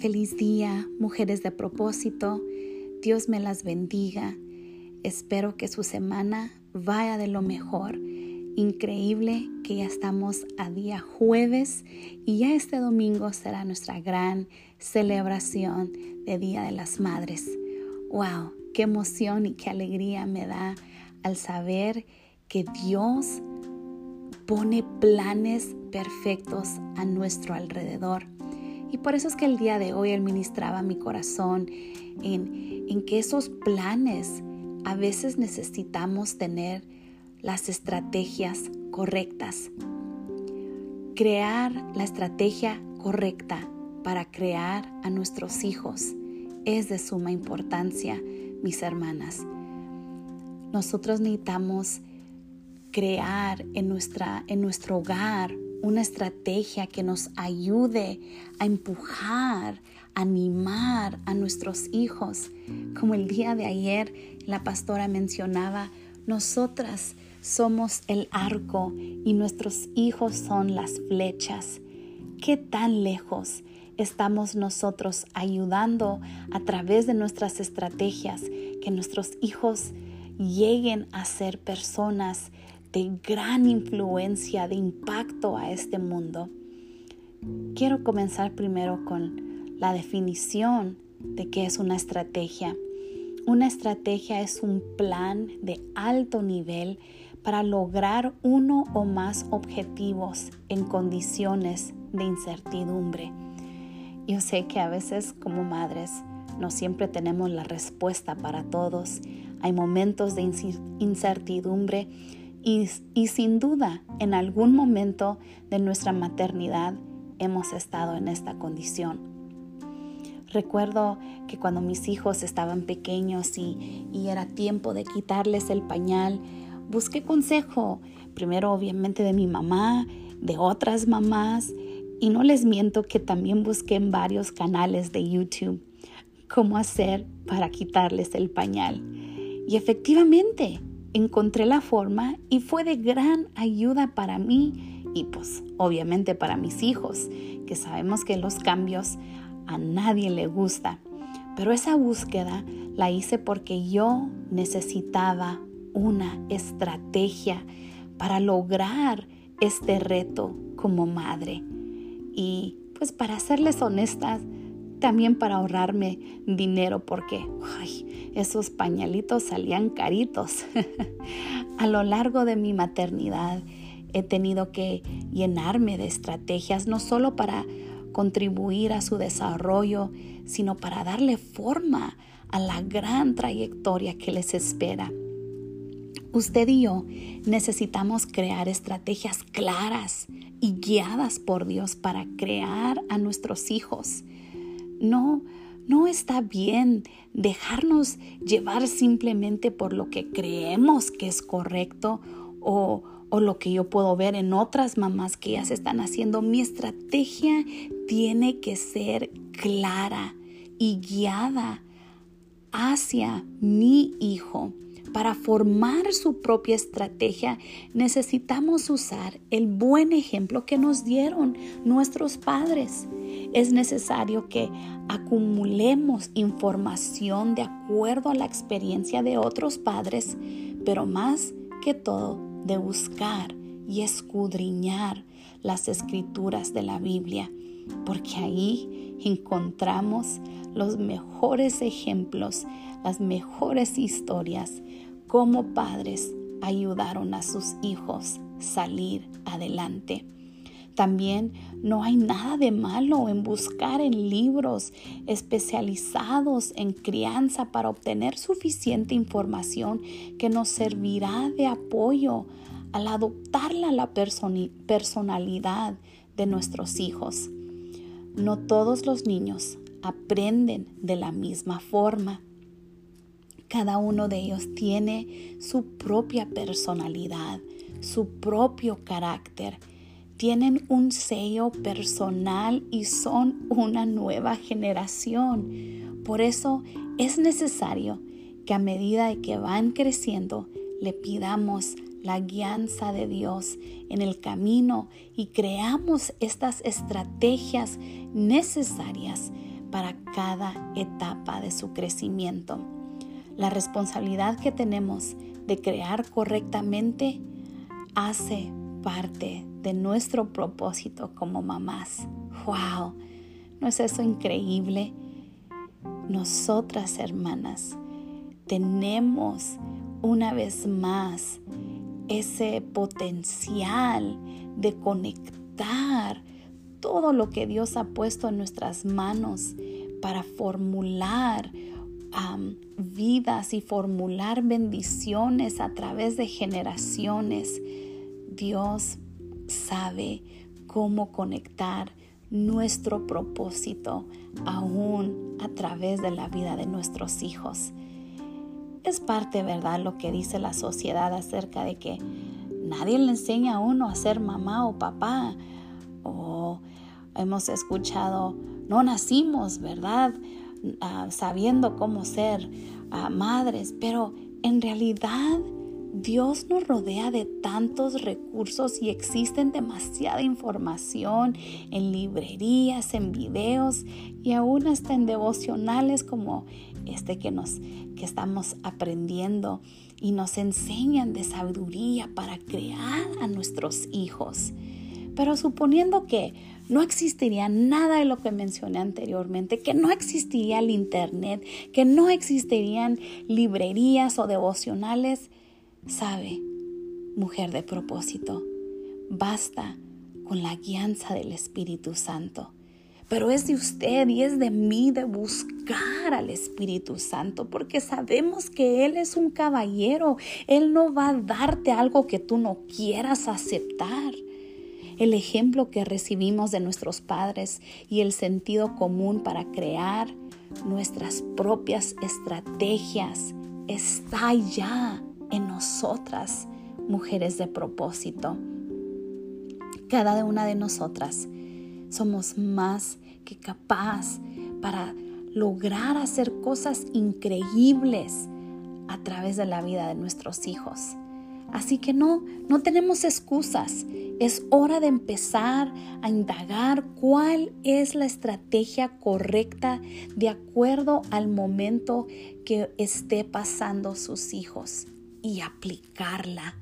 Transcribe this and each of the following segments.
Feliz día, mujeres de propósito. Dios me las bendiga. Espero que su semana vaya de lo mejor. Increíble que ya estamos a día jueves y ya este domingo será nuestra gran celebración de Día de las Madres. ¡Wow! ¡Qué emoción y qué alegría me da al saber que Dios pone planes perfectos a nuestro alrededor. Y por eso es que el día de hoy Él ministraba mi corazón en, en que esos planes a veces necesitamos tener las estrategias correctas. Crear la estrategia correcta para crear a nuestros hijos es de suma importancia, mis hermanas. Nosotros necesitamos crear en, nuestra, en nuestro hogar una estrategia que nos ayude a empujar, animar a nuestros hijos. Como el día de ayer la pastora mencionaba, nosotras somos el arco y nuestros hijos son las flechas. ¿Qué tan lejos estamos nosotros ayudando a través de nuestras estrategias que nuestros hijos lleguen a ser personas de gran influencia, de impacto a este mundo. Quiero comenzar primero con la definición de qué es una estrategia. Una estrategia es un plan de alto nivel para lograr uno o más objetivos en condiciones de incertidumbre. Yo sé que a veces como madres no siempre tenemos la respuesta para todos. Hay momentos de incertidumbre y, sin duda, en algún momento de nuestra maternidad hemos estado en esta condición. Recuerdo que cuando mis hijos estaban pequeños y, era tiempo de quitarles el pañal, busqué consejo, primero obviamente de mi mamá, de otras mamás, y no les miento que también busqué en varios canales de YouTube cómo hacer para quitarles el pañal. Y efectivamente, encontré la forma y fue de gran ayuda para mí y pues obviamente para mis hijos, que sabemos que los cambios a nadie le gusta. Pero esa búsqueda la hice porque yo necesitaba una estrategia para lograr este reto como madre. Y pues para serles honestas, también para ahorrarme dinero porque esos pañalitos salían caritos. a lo largo de mi maternidad he tenido que llenarme de estrategias no solo para contribuir a su desarrollo, sino para darle forma a la gran trayectoria que les espera. Usted y yo necesitamos crear estrategias claras y guiadas por Dios para crear a nuestros hijos no, no está bien dejarnos llevar simplemente por lo que creemos que es correcto o, o lo que yo puedo ver en otras mamás que ya se están haciendo. Mi estrategia tiene que ser clara y guiada hacia mi hijo. Para formar su propia estrategia necesitamos usar el buen ejemplo que nos dieron nuestros padres. Es necesario que acumulemos información de acuerdo a la experiencia de otros padres, pero más que todo de buscar y escudriñar las escrituras de la Biblia, porque ahí encontramos los mejores ejemplos, las mejores historias cómo padres ayudaron a sus hijos salir adelante. También no hay nada de malo en buscar en libros especializados en crianza para obtener suficiente información que nos servirá de apoyo al adoptar la personalidad de nuestros hijos. No todos los niños aprenden de la misma forma. Cada uno de ellos tiene su propia personalidad, su propio carácter. Tienen un sello personal y son una nueva generación. Por eso es necesario que a medida de que van creciendo le pidamos la guianza de Dios en el camino y creamos estas estrategias necesarias para cada etapa de su crecimiento. La responsabilidad que tenemos de crear correctamente hace parte de nuestro propósito como mamás. ¡Wow! ¿No es eso increíble? Nosotras, hermanas, tenemos una vez más ese potencial de conectar todo lo que Dios ha puesto en nuestras manos para formular vidas y formular bendiciones a través de generaciones. Dios sabe cómo conectar nuestro propósito aún a través de la vida de nuestros hijos. Es parte, ¿verdad?, lo que dice la sociedad acerca de que nadie le enseña a uno a ser mamá o papá. O hemos escuchado, no nacimos, ¿verdad?, ah, sabiendo cómo ser ah, madres, pero en realidad Dios nos rodea de tantos recursos y existen demasiada información en librerías, en videos y aún hasta en devocionales como este que nos que estamos aprendiendo y nos enseñan de sabiduría para crear a nuestros hijos. Pero suponiendo que no existiría nada de lo que mencioné anteriormente, que no existiría el Internet, que no existirían librerías o devocionales, Sabe, mujer de propósito, basta con la guianza del Espíritu Santo. Pero es de usted y es de mí de buscar al Espíritu Santo, porque sabemos que Él es un caballero. Él no va a darte algo que tú no quieras aceptar. El ejemplo que recibimos de nuestros padres y el sentido común para crear nuestras propias estrategias está ya en nosotras, mujeres de propósito. Cada una de nosotras somos más que capaz para lograr hacer cosas increíbles a través de la vida de nuestros hijos. Así que no, no tenemos excusas. Es hora de empezar a indagar cuál es la estrategia correcta de acuerdo al momento que esté pasando sus hijos y aplicarla.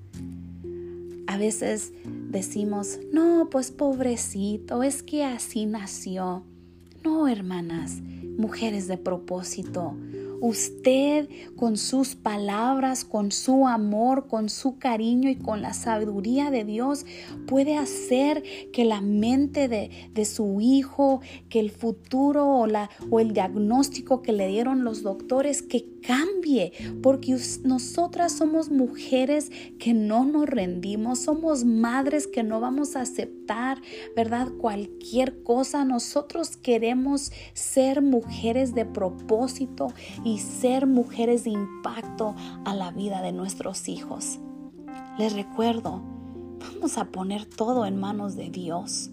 A veces decimos, no, pues pobrecito, es que así nació. No, hermanas, mujeres de propósito, Usted con sus palabras, con su amor, con su cariño y con la sabiduría de Dios puede hacer que la mente de, su hijo, que el futuro o, la, o el diagnóstico que le dieron los doctores, que cambie, porque nosotras somos mujeres que no nos rendimos, somos madres que no vamos a aceptar, ¿verdad? Cualquier cosa. Nosotros queremos ser mujeres de propósito y ser mujeres de impacto a la vida de nuestros hijos. Les recuerdo, vamos a poner todo en manos de Dios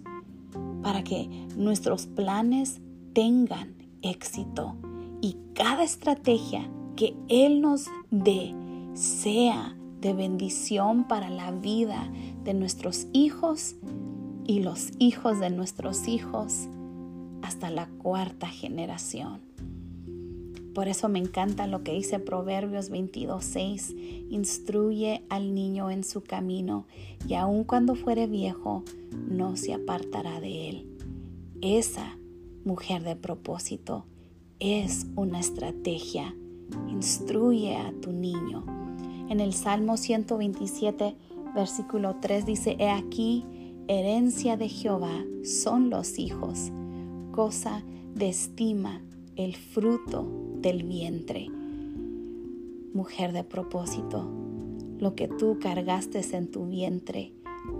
para que nuestros planes tengan éxito y cada estrategia que Él nos dé sea de bendición para la vida de nuestros hijos y los hijos de nuestros hijos hasta la cuarta generación. Por eso me encanta lo que dice Proverbios 22:6. Instruye al niño en su camino y aun cuando fuere viejo, no se apartará de él. Esa mujer de propósito es una estrategia. Instruye a tu niño. En el Salmo 127, versículo 3 dice, He aquí, herencia de Jehová son los hijos, cosa de estima el fruto del vientre. Mujer de propósito, lo que tú cargaste en tu vientre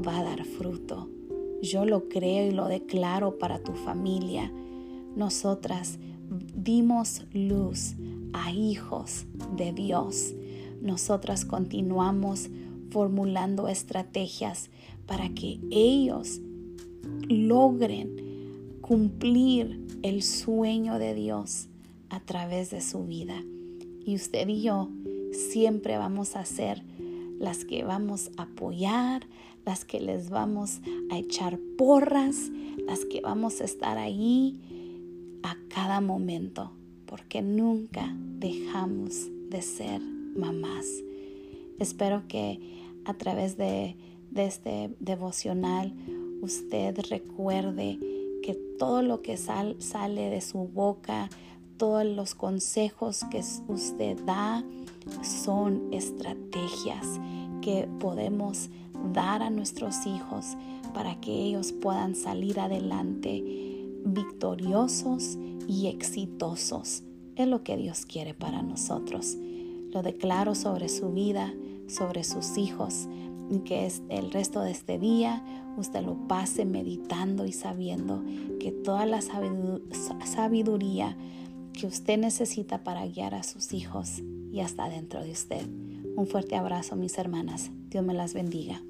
va a dar fruto. Yo lo creo y lo declaro para tu familia. Nosotras dimos luz a hijos de Dios. Nosotras continuamos formulando estrategias para que ellos logren cumplir el sueño de Dios a través de su vida. Y usted y yo siempre vamos a ser las que vamos a apoyar, las que les vamos a echar porras, las que vamos a estar ahí a cada momento, porque nunca dejamos de ser mamás. Espero que a través de, este devocional usted recuerde que todo lo que sale de su boca, todos los consejos que usted da son estrategias que podemos dar a nuestros hijos para que ellos puedan salir adelante victoriosos y exitosos. Es lo que Dios quiere para nosotros. Lo declaro sobre su vida, sobre sus hijos, y que el resto de este día usted lo pase meditando y sabiendo que toda la sabiduría que usted necesita para guiar a sus hijos ya está dentro de usted. Un fuerte abrazo, mis hermanas. Dios me las bendiga.